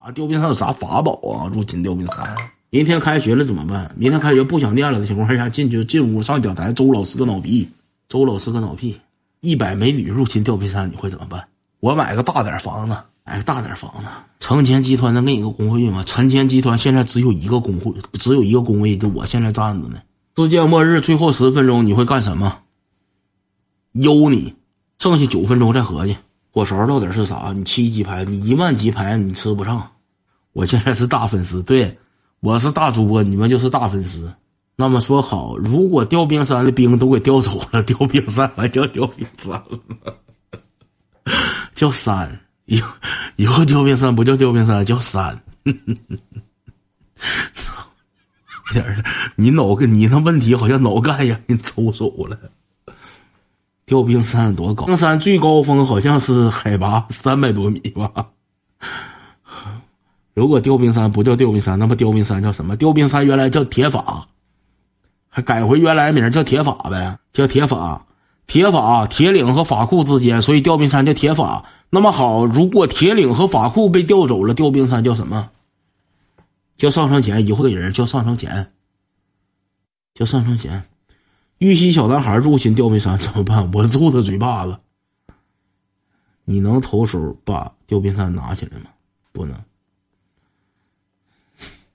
啊，吊冰山有啥法宝啊？入侵吊冰山。明天开学了怎么办？明天开学不想念了的情况下，进去进屋上讲台，周老师个脑皮，周老师个脑皮，一百美女入侵吊冰山，你会怎么办？我买个大点房子，买个大点房子。成前集团能给你个工会吗？成前集团现在只有一个工会，只有一个工位，就我现在站着呢。世界末日最后十分钟你会干什么？悠你，剩下九分钟再合计。火勺到底是啥？你七级牌，你一万级牌你吃不上。我现在是大粉丝，对我是大主播，你们就是大粉丝。那么说好，如果调兵山的兵都给调走了，调兵山还叫调兵山了，叫山。以以后调兵山不叫调兵山，叫山。操，点儿你脑跟你那问题好像脑干让人抽走了。吊冰山多高？冰山最高峰好像是海拔三百多米吧。如果吊冰山不叫吊冰山，那么吊冰山叫什么？吊冰山原来叫铁法，还改回原来名叫铁法呗，叫铁法。铁法铁岭和法库之间，所以吊冰山叫铁法。那么好，如果铁岭和法库被调走了，吊冰山叫什么？叫上升前。以后的人叫上升前，叫上升前。玉溪小男孩入侵吊瓶山怎么办？我揍他嘴巴子。你能投手把吊瓶山拿起来吗？不能。